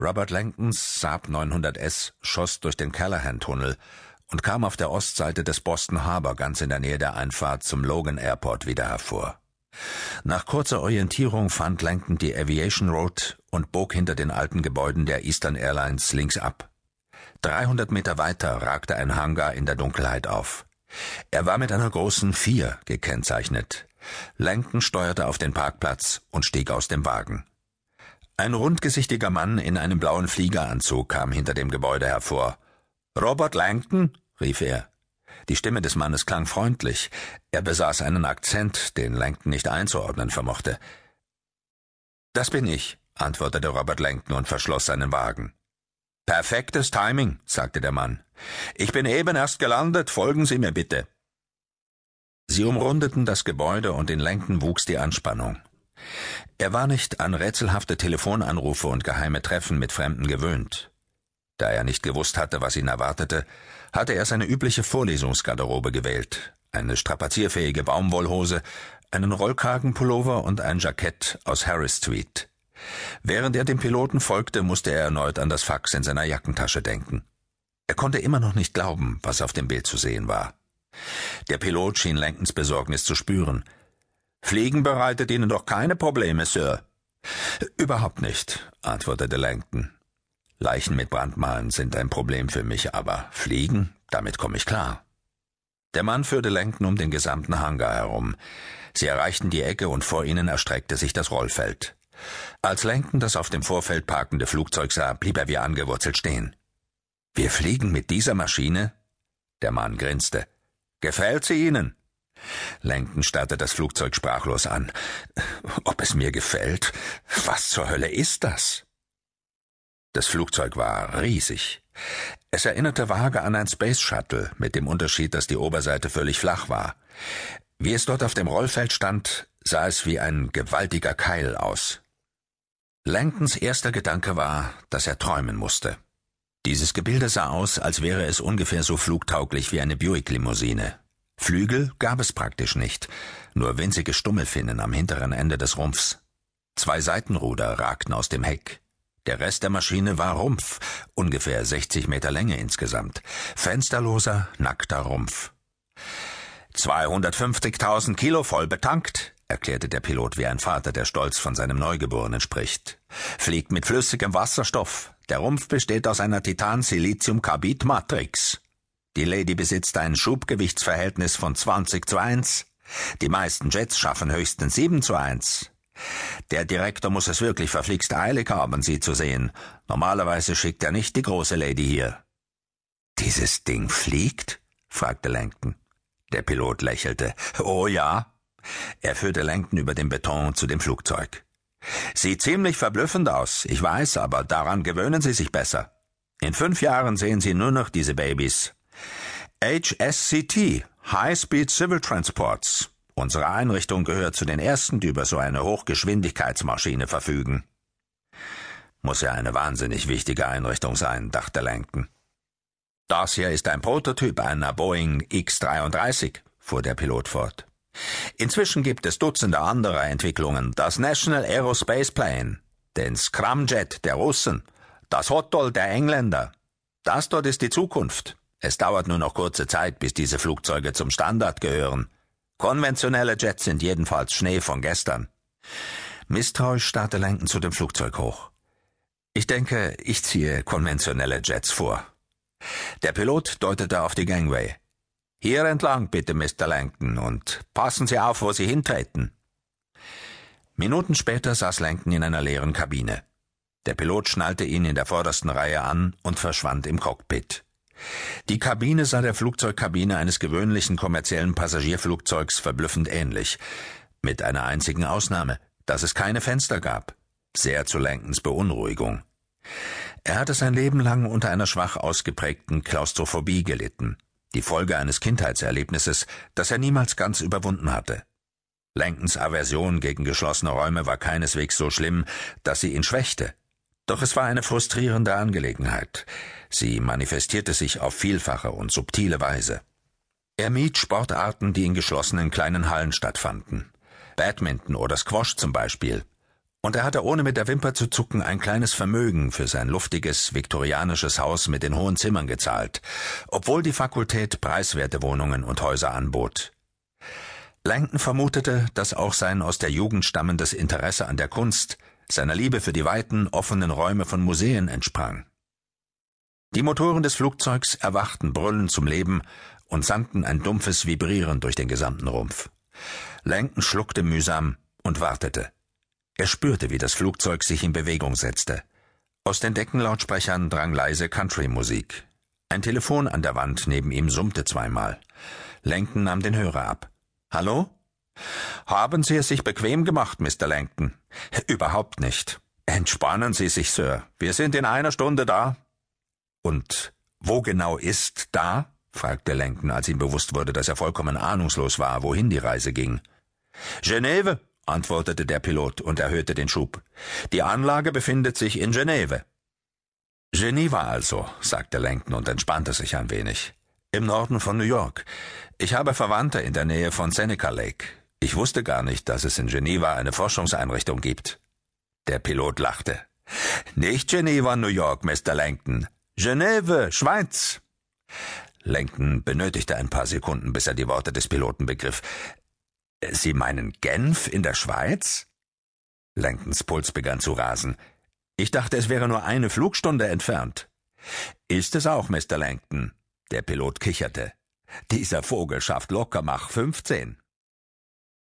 Robert Langtons Saab 900S schoss durch den Callahan-Tunnel und kam auf der Ostseite des Boston Harbor ganz in der Nähe der Einfahrt zum Logan Airport wieder hervor. Nach kurzer Orientierung fand Langton die Aviation Road und bog hinter den alten Gebäuden der Eastern Airlines links ab. 300 Meter weiter ragte ein Hangar in der Dunkelheit auf. Er war mit einer großen Vier gekennzeichnet. Langton steuerte auf den Parkplatz und stieg aus dem Wagen. Ein rundgesichtiger Mann in einem blauen Fliegeranzug kam hinter dem Gebäude hervor. Robert Langton? rief er. Die Stimme des Mannes klang freundlich. Er besaß einen Akzent, den Langton nicht einzuordnen vermochte. Das bin ich, antwortete Robert Langton und verschloss seinen Wagen. Perfektes Timing, sagte der Mann. Ich bin eben erst gelandet, folgen Sie mir bitte. Sie umrundeten das Gebäude und in Langton wuchs die Anspannung. Er war nicht an rätselhafte Telefonanrufe und geheime Treffen mit Fremden gewöhnt. Da er nicht gewusst hatte, was ihn erwartete, hatte er seine übliche Vorlesungsgarderobe gewählt, eine strapazierfähige Baumwollhose, einen Rollkragenpullover und ein Jackett aus Harris Street. Während er dem Piloten folgte, musste er erneut an das Fax in seiner Jackentasche denken. Er konnte immer noch nicht glauben, was auf dem Bild zu sehen war. Der Pilot schien Lankens Besorgnis zu spüren. Fliegen bereitet Ihnen doch keine Probleme, Sir. Überhaupt nicht, antwortete Langton. Leichen mit Brandmalen sind ein Problem für mich, aber Fliegen, damit komme ich klar. Der Mann führte Langton um den gesamten Hangar herum. Sie erreichten die Ecke und vor ihnen erstreckte sich das Rollfeld. Als Langton das auf dem Vorfeld parkende Flugzeug sah, blieb er wie angewurzelt stehen. Wir fliegen mit dieser Maschine? Der Mann grinste. Gefällt sie Ihnen? Langton starrte das Flugzeug sprachlos an. Ob es mir gefällt? Was zur Hölle ist das? Das Flugzeug war riesig. Es erinnerte vage an ein Space Shuttle, mit dem Unterschied, dass die Oberseite völlig flach war. Wie es dort auf dem Rollfeld stand, sah es wie ein gewaltiger Keil aus. Langtons erster Gedanke war, dass er träumen musste. Dieses Gebilde sah aus, als wäre es ungefähr so flugtauglich wie eine Buick-Limousine. Flügel gab es praktisch nicht, nur winzige Stummelfinnen am hinteren Ende des Rumpfs. Zwei Seitenruder ragten aus dem Heck. Der Rest der Maschine war Rumpf, ungefähr 60 Meter Länge insgesamt. Fensterloser, nackter Rumpf. 250.000 Kilo voll betankt, erklärte der Pilot wie ein Vater, der stolz von seinem Neugeborenen spricht. Fliegt mit flüssigem Wasserstoff. Der Rumpf besteht aus einer Titan-Silizium-Carbid-Matrix. Die Lady besitzt ein Schubgewichtsverhältnis von 20 zu 1. Die meisten Jets schaffen höchstens 7 zu 1. Der Direktor muss es wirklich verflixt eilig haben, Sie zu sehen. Normalerweise schickt er nicht die große Lady hier. Dieses Ding fliegt? fragte Langton. Der Pilot lächelte. Oh ja, er führte Langton über den Beton zu dem Flugzeug. Sieht ziemlich verblüffend aus, ich weiß, aber daran gewöhnen Sie sich besser. In fünf Jahren sehen Sie nur noch diese Babys. HSCT, High Speed Civil Transports. Unsere Einrichtung gehört zu den ersten, die über so eine Hochgeschwindigkeitsmaschine verfügen. Muss ja eine wahnsinnig wichtige Einrichtung sein, dachte Langton. Das hier ist ein Prototyp einer Boeing X-33, fuhr der Pilot fort. Inzwischen gibt es Dutzende anderer Entwicklungen. Das National Aerospace Plane, den Scramjet der Russen, das Hotdoll der Engländer. Das dort ist die Zukunft. Es dauert nur noch kurze Zeit, bis diese Flugzeuge zum Standard gehören. Konventionelle Jets sind jedenfalls Schnee von gestern. Misstrauisch starrte Langton zu dem Flugzeug hoch. Ich denke, ich ziehe konventionelle Jets vor. Der Pilot deutete auf die Gangway. Hier entlang bitte, Mr. Langton, und passen Sie auf, wo Sie hintreten. Minuten später saß Langton in einer leeren Kabine. Der Pilot schnallte ihn in der vordersten Reihe an und verschwand im Cockpit. Die Kabine sah der Flugzeugkabine eines gewöhnlichen kommerziellen Passagierflugzeugs verblüffend ähnlich, mit einer einzigen Ausnahme, dass es keine Fenster gab, sehr zu Langtons Beunruhigung. Er hatte sein Leben lang unter einer schwach ausgeprägten Klaustrophobie gelitten die Folge eines Kindheitserlebnisses, das er niemals ganz überwunden hatte. Langtons Aversion gegen geschlossene Räume war keineswegs so schlimm, dass sie ihn schwächte. Doch es war eine frustrierende Angelegenheit. Sie manifestierte sich auf vielfache und subtile Weise. Er mied Sportarten, die in geschlossenen kleinen Hallen stattfanden. Badminton oder Squash zum Beispiel. Und er hatte ohne mit der Wimper zu zucken ein kleines Vermögen für sein luftiges, viktorianisches Haus mit den hohen Zimmern gezahlt, obwohl die Fakultät preiswerte Wohnungen und Häuser anbot. Langton vermutete, dass auch sein aus der Jugend stammendes Interesse an der Kunst, seiner Liebe für die weiten, offenen Räume von Museen entsprang. Die Motoren des Flugzeugs erwachten brüllend zum Leben und sandten ein dumpfes Vibrieren durch den gesamten Rumpf. Langton schluckte mühsam und wartete. Er spürte, wie das Flugzeug sich in Bewegung setzte. Aus den Deckenlautsprechern drang leise Country-Musik. Ein Telefon an der Wand neben ihm summte zweimal. Langton nahm den Hörer ab. Hallo? Haben Sie es sich bequem gemacht, Mr. Langton? Überhaupt nicht. Entspannen Sie sich, Sir. Wir sind in einer Stunde da. Und wo genau ist da? fragte Langton, als ihm bewusst wurde, dass er vollkommen ahnungslos war, wohin die Reise ging. Geneve, antwortete der Pilot und erhöhte den Schub. Die Anlage befindet sich in Geneve. Geneva also, sagte Langton und entspannte sich ein wenig. Im Norden von New York. Ich habe Verwandte in der Nähe von Seneca Lake. Ich wusste gar nicht, dass es in Geneva eine Forschungseinrichtung gibt. Der Pilot lachte. Nicht Geneva, New York, Mr. Langton. Geneve, Schweiz. Langton benötigte ein paar Sekunden, bis er die Worte des Piloten begriff. Sie meinen Genf in der Schweiz? Langtons Puls begann zu rasen. Ich dachte, es wäre nur eine Flugstunde entfernt. Ist es auch, Mr. Langton? Der Pilot kicherte. Dieser Vogel schafft locker Mach 15.